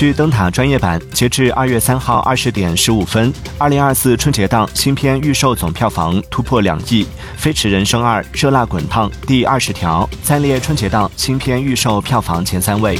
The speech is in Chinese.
据灯塔专业版截至二月三号二十点十五分二零二四春节档新片预售总票房突破两亿飞驰人生二热辣滚烫第二十条暂列春节档新片预售票房前三位。